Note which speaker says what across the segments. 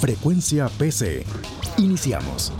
Speaker 1: Frecuencia PC. Iniciamos.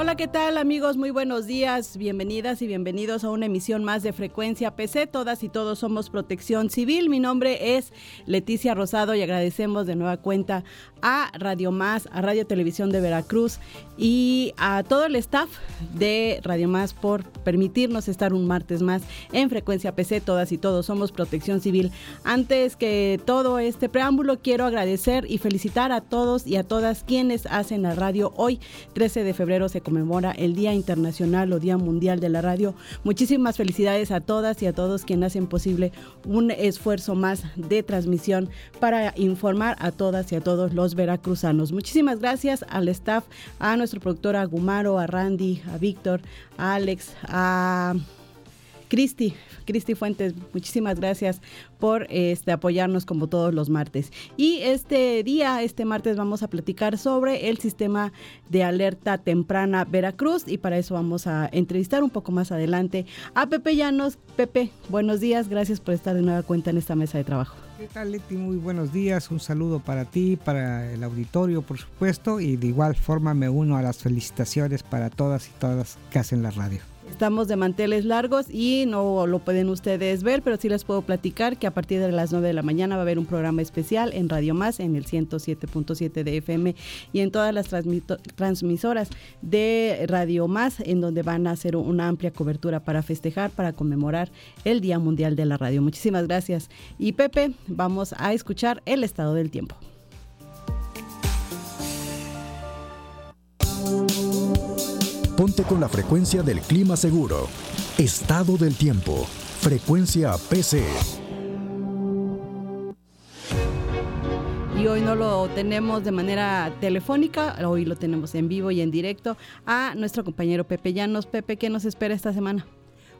Speaker 2: Hola, ¿qué tal amigos? Muy buenos días, bienvenidas y bienvenidos a una emisión más de Frecuencia PC. Todas y todos somos Protección Civil. Mi nombre es Leticia Rosado y agradecemos de nueva cuenta a Radio Más, a Radio Televisión de Veracruz y a todo el staff de Radio Más por permitirnos estar un martes más en Frecuencia PC. Todas y todos somos Protección Civil. Antes que todo este preámbulo, quiero agradecer y felicitar a todos y a todas quienes hacen la radio. Hoy, 13 de febrero, se conmemora el Día Internacional o Día Mundial de la Radio. Muchísimas felicidades a todas y a todos quienes hacen posible un esfuerzo más de transmisión para informar a todas y a todos los veracruzanos. Muchísimas gracias al staff, a nuestro productor Agumaro, a Randy, a Víctor, a Alex, a Cristi, Cristi Fuentes, muchísimas gracias por este, apoyarnos como todos los martes. Y este día, este martes, vamos a platicar sobre el sistema de alerta temprana Veracruz y para eso vamos a entrevistar un poco más adelante a Pepe Llanos. Pepe, buenos días, gracias por estar de nueva cuenta en esta mesa de trabajo.
Speaker 3: ¿Qué tal, Leti? Muy buenos días. Un saludo para ti, para el auditorio, por supuesto, y de igual forma me uno a las felicitaciones para todas y todas que hacen la radio.
Speaker 2: Estamos de manteles largos y no lo pueden ustedes ver, pero sí les puedo platicar que a partir de las 9 de la mañana va a haber un programa especial en Radio Más, en el 107.7 de FM y en todas las transmisoras de Radio Más, en donde van a hacer una amplia cobertura para festejar, para conmemorar el Día Mundial de la Radio. Muchísimas gracias. Y Pepe, vamos a escuchar el estado del tiempo.
Speaker 1: Ponte con la frecuencia del clima seguro. Estado del tiempo. Frecuencia PC.
Speaker 2: Y hoy no lo tenemos de manera telefónica, hoy lo tenemos en vivo y en directo a nuestro compañero Pepe Llanos. Pepe, ¿qué nos espera esta semana?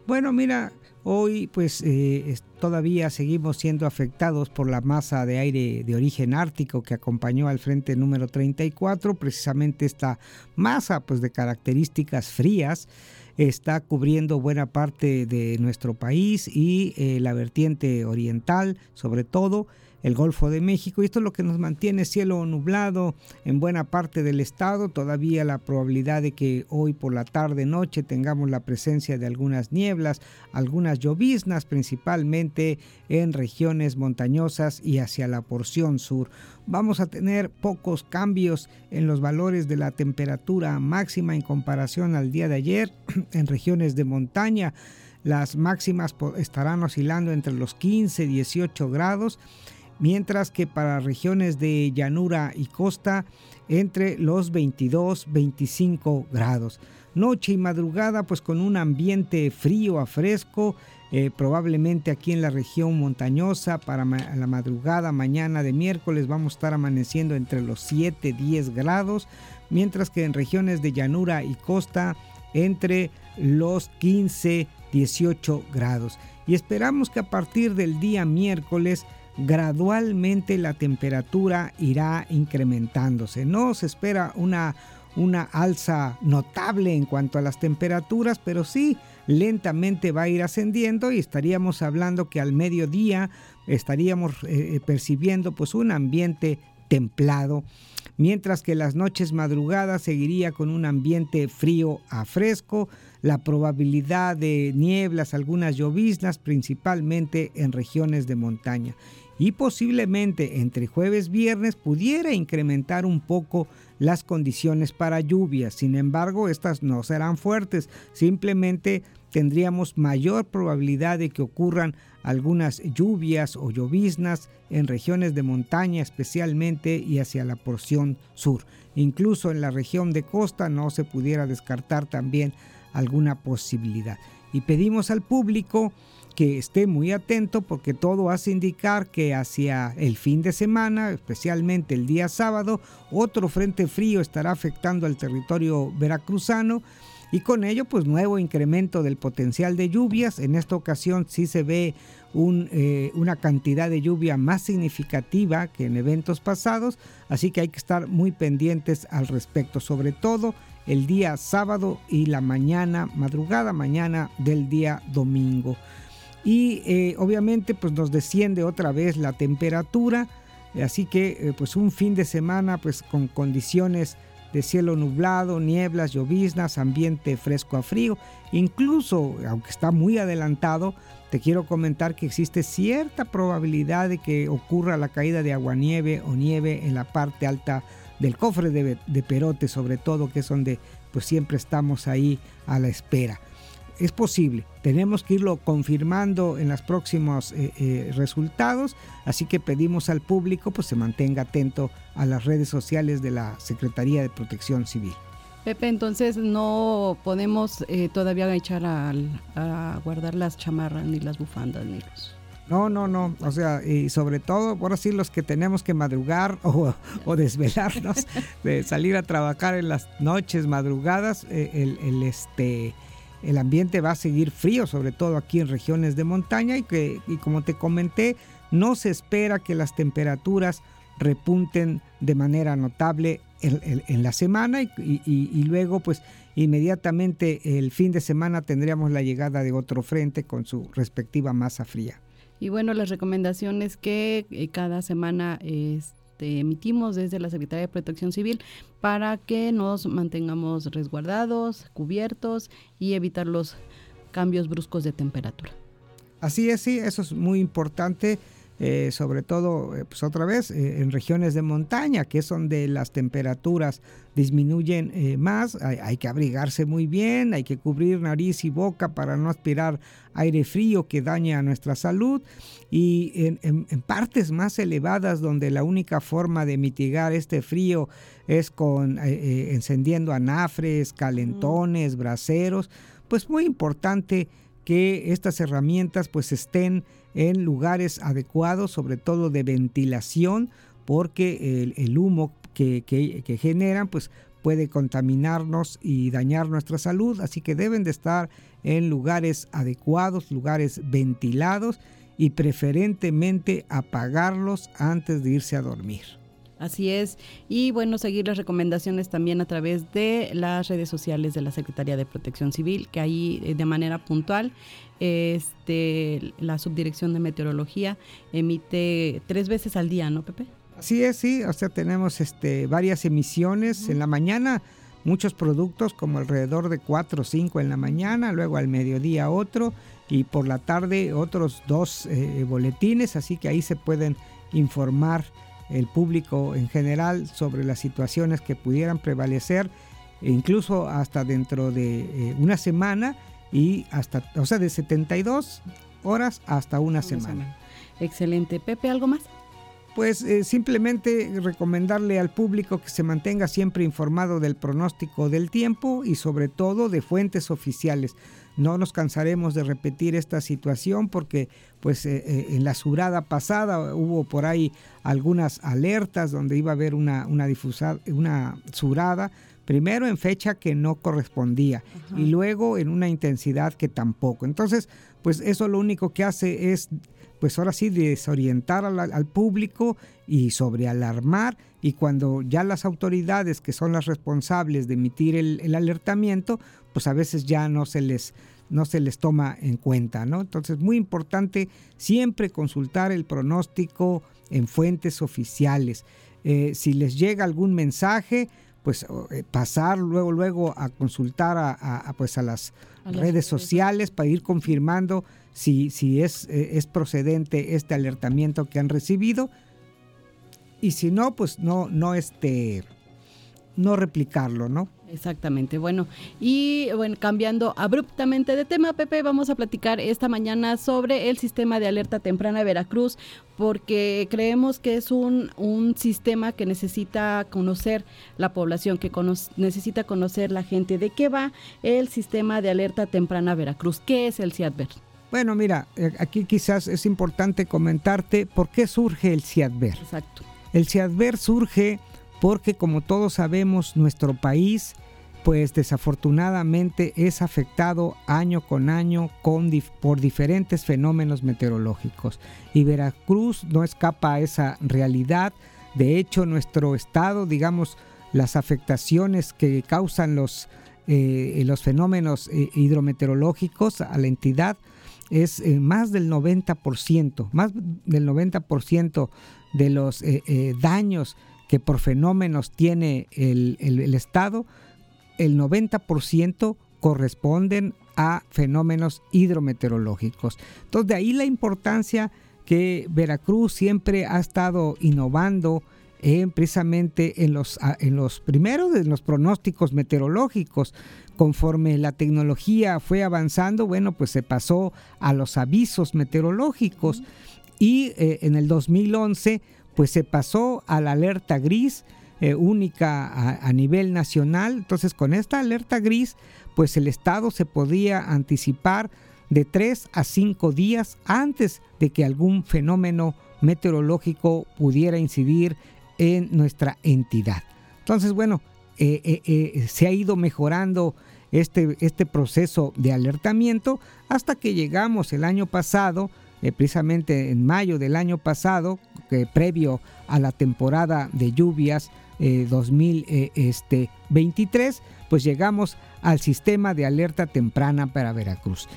Speaker 3: Bueno, mira, hoy pues eh, todavía seguimos siendo afectados por la masa de aire de origen ártico que acompañó al frente número 34. Precisamente esta masa pues de características frías está cubriendo buena parte de nuestro país y eh, la vertiente oriental sobre todo el Golfo de México y esto es lo que nos mantiene cielo nublado en buena parte del estado. Todavía la probabilidad de que hoy por la tarde noche tengamos la presencia de algunas nieblas, algunas lloviznas principalmente en regiones montañosas y hacia la porción sur. Vamos a tener pocos cambios en los valores de la temperatura máxima en comparación al día de ayer en regiones de montaña. Las máximas estarán oscilando entre los 15 y 18 grados mientras que para regiones de llanura y costa entre los 22 25 grados. Noche y madrugada pues con un ambiente frío a fresco, eh, probablemente aquí en la región montañosa para la madrugada mañana de miércoles vamos a estar amaneciendo entre los 7 10 grados, mientras que en regiones de llanura y costa entre los 15 18 grados. Y esperamos que a partir del día miércoles gradualmente la temperatura irá incrementándose. No se espera una, una alza notable en cuanto a las temperaturas, pero sí lentamente va a ir ascendiendo y estaríamos hablando que al mediodía estaríamos eh, eh, percibiendo pues un ambiente templado, mientras que las noches madrugadas seguiría con un ambiente frío a fresco, la probabilidad de nieblas, algunas lloviznas, principalmente en regiones de montaña y posiblemente entre jueves y viernes pudiera incrementar un poco las condiciones para lluvias. Sin embargo, estas no serán fuertes, simplemente tendríamos mayor probabilidad de que ocurran algunas lluvias o lloviznas en regiones de montaña especialmente y hacia la porción sur. Incluso en la región de costa no se pudiera descartar también alguna posibilidad. Y pedimos al público que esté muy atento porque todo hace indicar que hacia el fin de semana, especialmente el día sábado, otro frente frío estará afectando al territorio veracruzano y con ello pues nuevo incremento del potencial de lluvias. En esta ocasión sí se ve eh, una cantidad de lluvia más significativa que en eventos pasados, así que hay que estar muy pendientes al respecto, sobre todo el día sábado y la mañana, madrugada mañana del día domingo. Y eh, obviamente pues nos desciende otra vez la temperatura, así que eh, pues un fin de semana pues con condiciones de cielo nublado, nieblas, lloviznas, ambiente fresco a frío. Incluso, aunque está muy adelantado, te quiero comentar que existe cierta probabilidad de que ocurra la caída de aguanieve o nieve en la parte alta del cofre de, Perote, sobre todo, que es donde pues siempre estamos ahí a la espera es posible. Tenemos que irlo confirmando en los próximos eh, eh, resultados, así que pedimos al público pues se mantenga atento a las redes sociales de la Secretaría de Protección Civil.
Speaker 2: Pepe, entonces no podemos eh, todavía echar a, guardar las chamarras ni las bufandas ni los...
Speaker 3: No, no, no. O sea, y sobre todo, ahora sí, los que tenemos que madrugar o, desvelarnos, de salir a trabajar en las noches madrugadas, el, el, este, el ambiente va a seguir frío, sobre todo aquí en regiones de montaña y que, como te comenté, no se espera que las temperaturas repunten de manera notable en, la semana y, luego pues inmediatamente el fin de semana tendríamos la llegada de otro frente con su respectiva masa fría.
Speaker 2: Y bueno, las recomendaciones que eh, cada semana es este, emitimos desde la Secretaría de Protección Civil para que nos mantengamos resguardados, cubiertos y evitar los cambios bruscos de temperatura.
Speaker 3: Así es, sí, eso es muy importante. Eh, sobre todo, eh, pues otra vez, eh, en regiones de montaña, que es donde las temperaturas disminuyen más, hay, que abrigarse muy bien, hay que cubrir nariz y boca para no aspirar aire frío que daña nuestra salud. Y en, partes más elevadas donde la única forma de mitigar este frío es con encendiendo anafres, calentones, braseros, pues muy importante que estas herramientas pues estén en lugares adecuados, sobre todo de ventilación, porque el, humo que, que, generan pues puede contaminarnos y dañar nuestra salud, así que deben de estar en lugares adecuados, lugares ventilados y preferentemente apagarlos antes de irse a dormir.
Speaker 2: Así es. Y bueno, seguir las recomendaciones también a través de las redes sociales de la Secretaría de Protección Civil, que ahí eh, de manera puntual este, la Subdirección de Meteorología emite tres veces al día, ¿no, Pepe?
Speaker 3: Así es, sí. O sea, tenemos este, varias emisiones. En la mañana muchos productos, como alrededor de cuatro o cinco en la mañana, luego al mediodía otro y por la tarde otros dos eh, boletines, así que ahí se pueden informar el público en general sobre las situaciones que pudieran prevalecer, incluso hasta dentro de eh, una semana y hasta, o sea, de 72 horas hasta una, semana.
Speaker 2: Excelente. Pepe, ¿algo más?
Speaker 3: Pues eh, simplemente recomendarle al público que se mantenga siempre informado del pronóstico del tiempo y sobre todo de fuentes oficiales. No nos cansaremos de repetir esta situación porque pues eh, eh, en la surada pasada hubo por ahí algunas alertas donde iba a haber una, una, una surada, primero en fecha que no correspondía y luego en una intensidad que tampoco. Entonces, pues eso lo único que hace es pues ahora sí desorientar al, público y sobrealarmar y cuando ya las autoridades que son las responsables de emitir el, alertamiento, pues a veces ya no se les no se les toma en cuenta, ¿no? Entonces, muy importante siempre consultar el pronóstico en fuentes oficiales. Eh, si les llega algún mensaje, pues eh, pasar luego luego a consultar a, pues a las redes sociales para ir confirmando si, si es, eh, es procedente este alertamiento que han recibido y si no pues no no este no replicarlo, ¿no?
Speaker 2: Exactamente. Bueno, y bueno, cambiando abruptamente de tema, Pepe, vamos a platicar esta mañana sobre el sistema de alerta temprana de Veracruz, porque creemos que es un, un sistema que necesita conocer la población, que necesita conocer la gente. ¿De qué va el sistema de alerta temprana Veracruz? ¿Qué es el CIADVER?
Speaker 3: Bueno, mira, eh, aquí quizás es importante comentarte por qué surge el CIADVER.
Speaker 2: Exacto.
Speaker 3: El CIADVER surge porque, como todos sabemos, nuestro país, pues desafortunadamente es afectado año con año por diferentes fenómenos meteorológicos. Y Veracruz no escapa a esa realidad. De hecho, nuestro estado, digamos, las afectaciones que causan los, eh, los fenómenos eh, hidrometeorológicos a la entidad es eh, más del 90%, más del 90% de los daños que por fenómenos tiene el, el Estado, el 90% corresponden a fenómenos hidrometeorológicos. Entonces, de ahí la importancia que Veracruz siempre ha estado innovando precisamente en los, en los primeros, en los pronósticos meteorológicos. Conforme la tecnología fue avanzando, bueno, pues se pasó a los avisos meteorológicos y eh, en el 2011 pues se pasó a la alerta gris eh, única a, nivel nacional. Entonces con esta alerta gris pues el Estado se podía anticipar de 3 a 5 días antes de que algún fenómeno meteorológico pudiera incidir en nuestra entidad. Entonces, bueno, eh, eh, se ha ido mejorando este, este proceso de alertamiento hasta que llegamos el año pasado, precisamente en mayo del año pasado, previo a la temporada de lluvias 2023, pues llegamos al sistema de alerta temprana para Veracruz.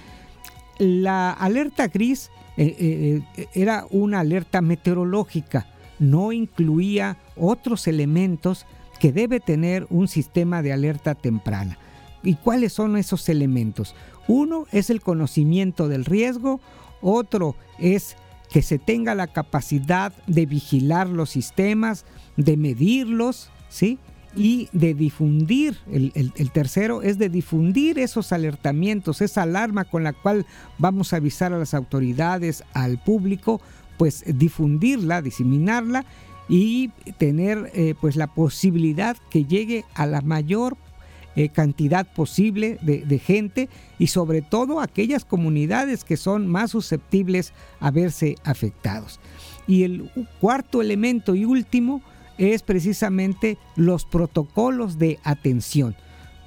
Speaker 3: La alerta gris era una alerta meteorológica no incluía otros elementos que debe tener un sistema de alerta temprana. ¿Y cuáles son esos elementos? Uno es el conocimiento del riesgo, otro es que se tenga la capacidad de vigilar los sistemas, de medirlos, ¿sí? Y de difundir, el, tercero es de difundir esos alertamientos, esa alarma con la cual vamos a avisar a las autoridades, al público, pues difundirla, diseminarla y tener eh, pues la posibilidad que llegue a la mayor eh, cantidad posible de, gente y sobre todo aquellas comunidades que son más susceptibles a verse afectados. Y el cuarto elemento y último es precisamente los protocolos de atención.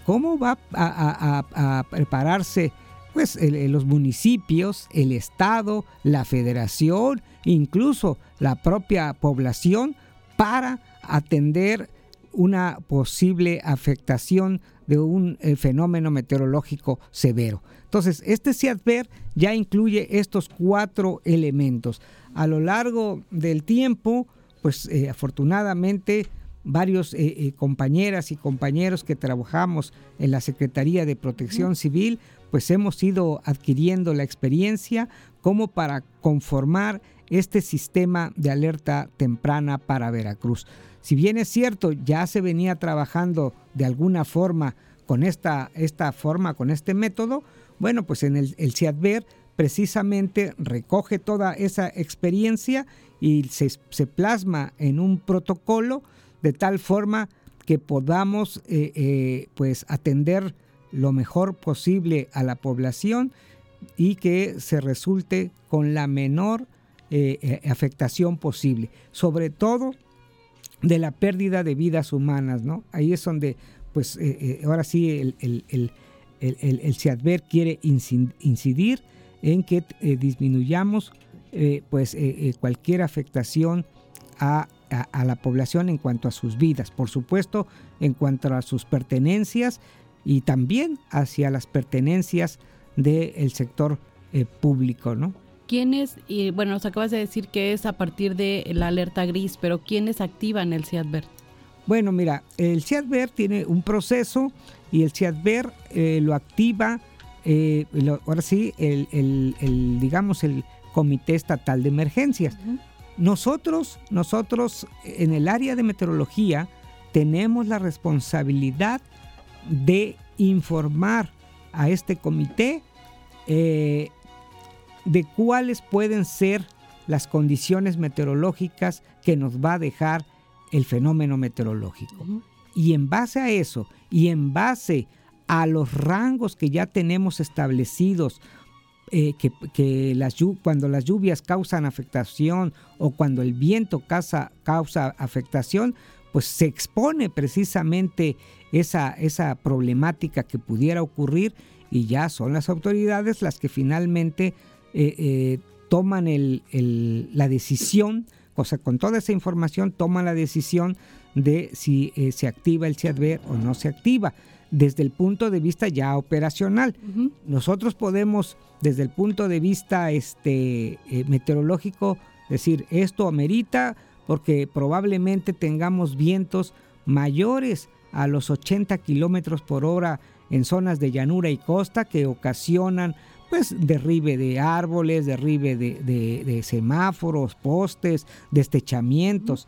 Speaker 3: ¿Cómo va a, prepararse pues, los municipios, el Estado, la Federación incluso la propia población, para atender una posible afectación de un eh, fenómeno meteorológico severo. Entonces, este CIADVER ya incluye estos cuatro elementos. A lo largo del tiempo, pues eh, afortunadamente varios eh, compañeras y compañeros que trabajamos en la Secretaría de Protección Civil, pues hemos ido adquiriendo la experiencia como para conformar este sistema de alerta temprana para Veracruz. Si bien es cierto, ya se venía trabajando de alguna forma con esta, esta forma, con este método, bueno, pues en el, el CIADVER precisamente recoge toda esa experiencia y se, plasma en un protocolo de tal forma que podamos eh, eh, pues atender lo mejor posible a la población y que se resulte con la menor eh, afectación posible, sobre todo de la pérdida de vidas humanas, ¿no? Ahí es donde, pues, eh, ahora sí el, el, el, el, CIADVER quiere incidir en que disminuyamos, pues, cualquier afectación a, a, la población en cuanto a sus vidas, por supuesto, en cuanto a sus pertenencias y también hacia las pertenencias del sector público, ¿no?
Speaker 2: ¿Quiénes, y bueno, nos acabas de decir que es a partir de la alerta gris, pero ¿quiénes activan el CIADVER?
Speaker 3: Bueno, mira, el CIADVER tiene un proceso y el CIADVER eh, lo activa, eh, ahora sí, el, digamos, el Comité Estatal de Emergencias. Nosotros, nosotros en el área de meteorología tenemos la responsabilidad de informar a este comité eh, de cuáles pueden ser las condiciones meteorológicas que nos va a dejar el fenómeno meteorológico. Y en base a eso, y en base a los rangos que ya tenemos establecidos eh, que, las, cuando las lluvias causan afectación o cuando el viento causa, causa afectación, pues se expone precisamente esa, esa problemática que pudiera ocurrir y ya son las autoridades las que finalmente eh, eh, toman la decisión, o sea, con toda esa información toman la decisión de si se activa el CIADVER o no se activa desde el punto de vista ya operacional. Nosotros podemos, desde el punto de vista este, eh, meteorológico, decir esto amerita porque probablemente tengamos vientos mayores a los 80 kilómetros por hora en zonas de llanura y costa que ocasionan pues derribe de árboles, derribe de, semáforos, postes, destechamientos.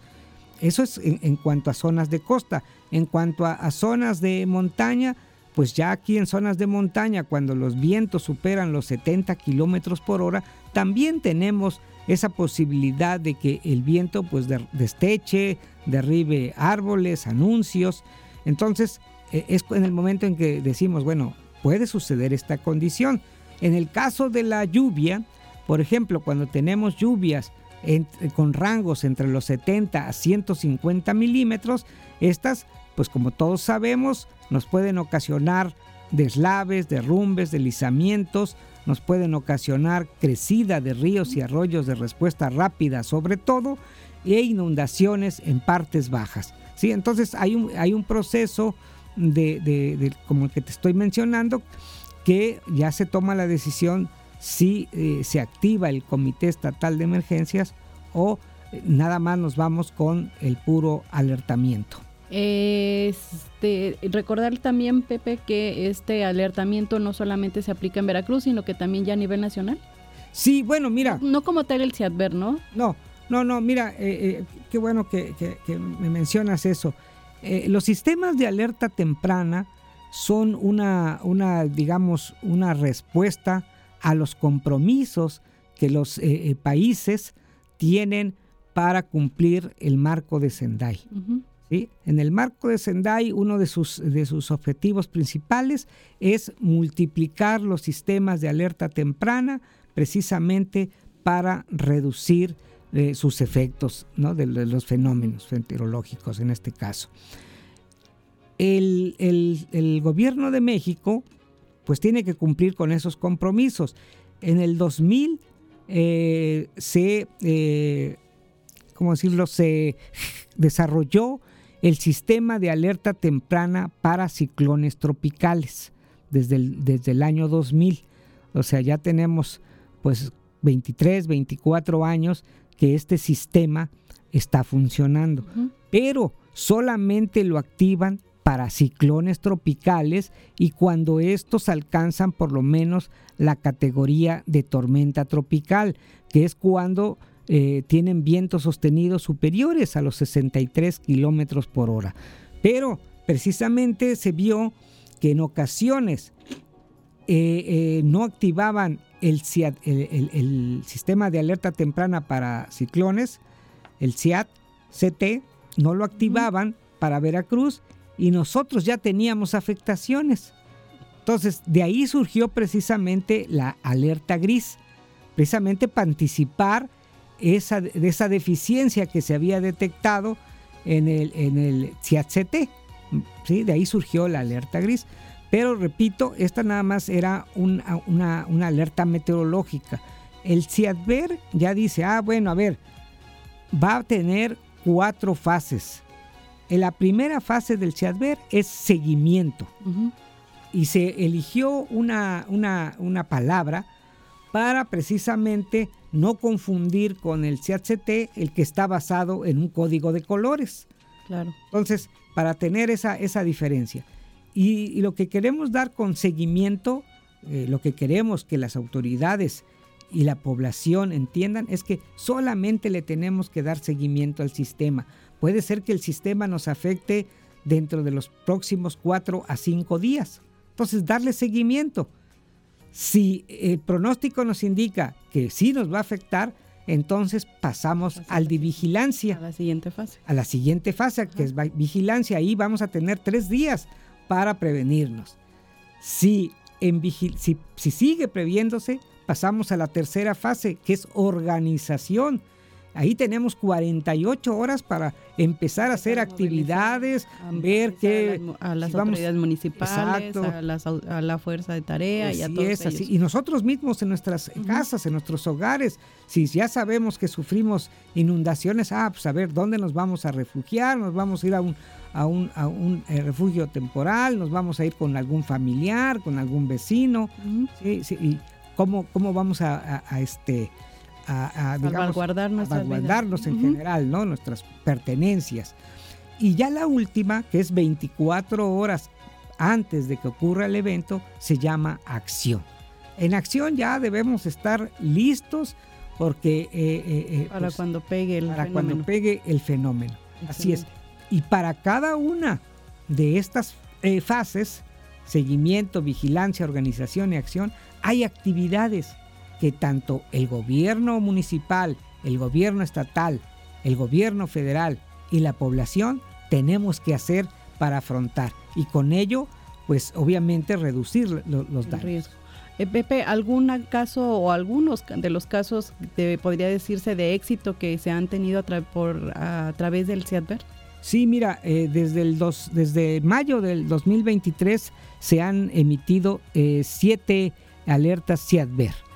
Speaker 3: Eso es en, cuanto a zonas de costa. En cuanto a, zonas de montaña, pues ya aquí en zonas de montaña, cuando los vientos superan los 70 kilómetros por hora, también tenemos esa posibilidad de que el viento pues desteche, derribe árboles, anuncios. Entonces e, es en el momento en que decimos, bueno, puede suceder esta condición. En el caso de la lluvia, por ejemplo, cuando tenemos lluvias con rangos entre los 70 a 150 milímetros, estas, pues como todos sabemos, nos pueden ocasionar deslaves, derrumbes, deslizamientos, nos pueden ocasionar crecida de ríos y arroyos de respuesta rápida sobre todo, e inundaciones en partes bajas. ¿sí? Entonces hay un, hay un proceso de, como el que te estoy mencionando, que ya se toma la decisión si eh, se activa el Comité Estatal de Emergencias o eh, nada más nos vamos con el puro alertamiento.
Speaker 2: Este, recordar también, Pepe, que este alertamiento no solamente se aplica en Veracruz, sino que también ya a nivel nacional.
Speaker 3: Sí, bueno, mira.
Speaker 2: No, como tal el CIADVER, ¿no?
Speaker 3: No, no, no, mira, eh, qué bueno que, me mencionas eso. los sistemas de alerta temprana son una, una, digamos, una respuesta a los compromisos que los eh, eh, países tienen para cumplir el marco de Sendai. En el marco de Sendai, uno de sus, de sus objetivos principales es multiplicar los sistemas de alerta temprana precisamente para reducir eh, sus efectos ¿no? de, los fenómenos meteorológicos en este caso. El, el gobierno de México pues tiene que cumplir con esos compromisos. En el 2000 eh, se, eh, ¿cómo decirlo? Se desarrolló el sistema de alerta temprana para ciclones tropicales desde el, desde el año 2000. O sea, ya tenemos pues 23, 24 años que este sistema está funcionando. Pero solamente lo activan para ciclones tropicales y cuando estos alcanzan por lo menos la categoría de tormenta tropical, que es cuando eh, tienen vientos sostenidos superiores a los 63 kilómetros por hora. Pero precisamente se vio que en ocasiones eh, eh, no activaban el, el, sistema de alerta temprana para ciclones, el CIAT, CT, no lo activaban para Veracruz y nosotros ya teníamos afectaciones. Entonces, de ahí surgió precisamente la alerta gris, precisamente para anticipar esa, de esa deficiencia que se había detectado en el, en el CIAT-CT. ¿sí? De ahí surgió la alerta gris. Pero repito, esta nada más era una, una alerta meteorológica. El CIADVER ya dice, ah, bueno, a ver, va a tener cuatro fases. En la primera fase del CIADVER es seguimiento. Y se eligió una, una, palabra para precisamente no confundir con el CIADCT, el que está basado en un código de colores.
Speaker 2: Claro.
Speaker 3: Entonces, para tener esa, esa diferencia. Y, lo que queremos dar con seguimiento, eh, lo que queremos que las autoridades y la población entiendan es que solamente le tenemos que dar seguimiento al sistema puede ser que el sistema nos afecte dentro de los próximos cuatro a cinco días. Entonces, darle seguimiento. Si el pronóstico nos indica que sí nos va a afectar, entonces pasamos al de vigilancia.
Speaker 2: A la siguiente fase.
Speaker 3: A la siguiente fase, que es vigilancia. Ahí vamos a tener tres días para prevenirnos. Si, en si, si sigue previéndose, pasamos a la tercera fase, que es organización. Ahí tenemos 48 horas para empezar a hacer actividades, ver qué...
Speaker 2: A las, autoridades municipales, a, la fuerza de tarea y a todos es, Así.
Speaker 3: Y nosotros mismos en nuestras casas, en nuestros hogares, si ya sabemos que sufrimos inundaciones, ah, pues a ver, ¿dónde nos vamos a refugiar? Nos vamos a ir a un, a un, a un eh, refugio temporal, nos vamos a ir con algún familiar, con algún vecino, ¿sí? sí y cómo, cómo vamos a, este a, a, digamos, salvaguardarnos en general, ¿no? Nuestras pertenencias. Y ya la última, que es 24 horas antes de que ocurra el evento, se llama acción. En acción ya debemos estar listos porque... Eh, eh,
Speaker 2: eh, para pues, cuando pegue el
Speaker 3: para cuando pegue el fenómeno. Así es. Y para cada una de estas fases, seguimiento, vigilancia, organización y acción, hay actividades que tanto el gobierno municipal, el gobierno estatal, el gobierno federal y la población tenemos que hacer para afrontar y con ello, pues obviamente reducir los daños.
Speaker 2: Eh, Pepe, ¿algún caso o algunos de los casos de, podría decirse de éxito que se han tenido a, por, a través del CIADVER?
Speaker 3: Sí, mira, eh, desde, el dos, desde mayo del 2023 se han emitido eh, siete alertas CIADVER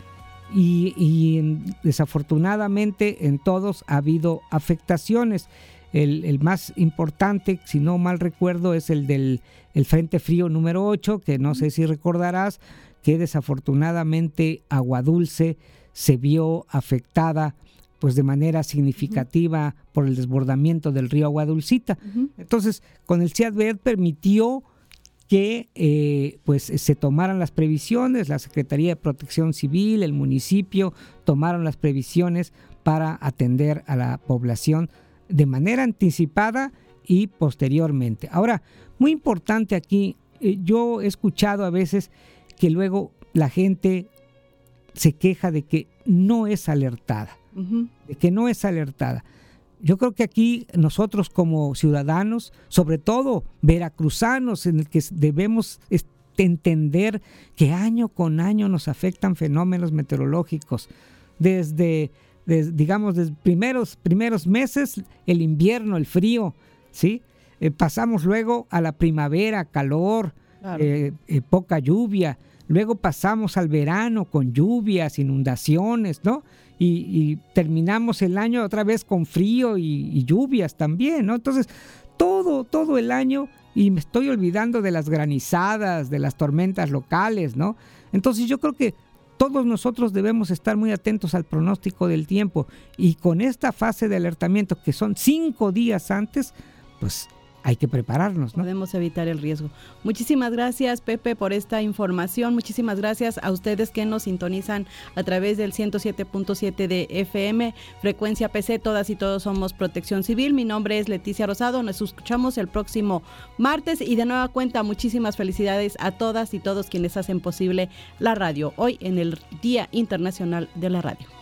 Speaker 3: y, desafortunadamente en todos ha habido afectaciones. El, más importante, si no mal recuerdo, es el del Frente Frío número 8, que no sé si recordarás, que desafortunadamente Agua Dulce se vio afectada pues de manera significativa por el desbordamiento del río Agua Dulcita. Entonces, con el CIADVER permitió que eh, pues se tomaran las previsiones, la Secretaría de Protección Civil, el municipio tomaron las previsiones para atender a la población de manera anticipada y posteriormente. Ahora, muy importante aquí, eh, yo he escuchado a veces que luego la gente se queja de que no es alertada, de que no es alertada. Yo creo que aquí nosotros como ciudadanos, sobre todo veracruzanos, en el que debemos entender que año con año nos afectan fenómenos meteorológicos. Desde, digamos, desde primeros, primeros meses, el invierno, el frío, ¿sí? Eh, pasamos luego a la primavera, calor, eh, eh, poca lluvia. Luego pasamos al verano con lluvias, inundaciones, ¿no? Y, terminamos el año otra vez con frío y, lluvias también, ¿no? Entonces, todo, todo el año, y me estoy olvidando de las granizadas, de las tormentas locales, ¿no? Entonces yo creo que todos nosotros debemos estar muy atentos al pronóstico del tiempo y con esta fase de alertamiento que son cinco días antes, pues hay que prepararnos. ¿no?
Speaker 2: Podemos evitar el riesgo. Muchísimas gracias, Pepe, por esta información. Muchísimas gracias a ustedes que nos sintonizan a través del 107.7 de FM, frecuencia PC. Todas y todos somos Protección Civil. Mi nombre es Leticia Rosado. Nos escuchamos el próximo martes y de nueva cuenta, muchísimas felicidades a todas y todos quienes hacen posible la radio hoy en el Día Internacional de la Radio.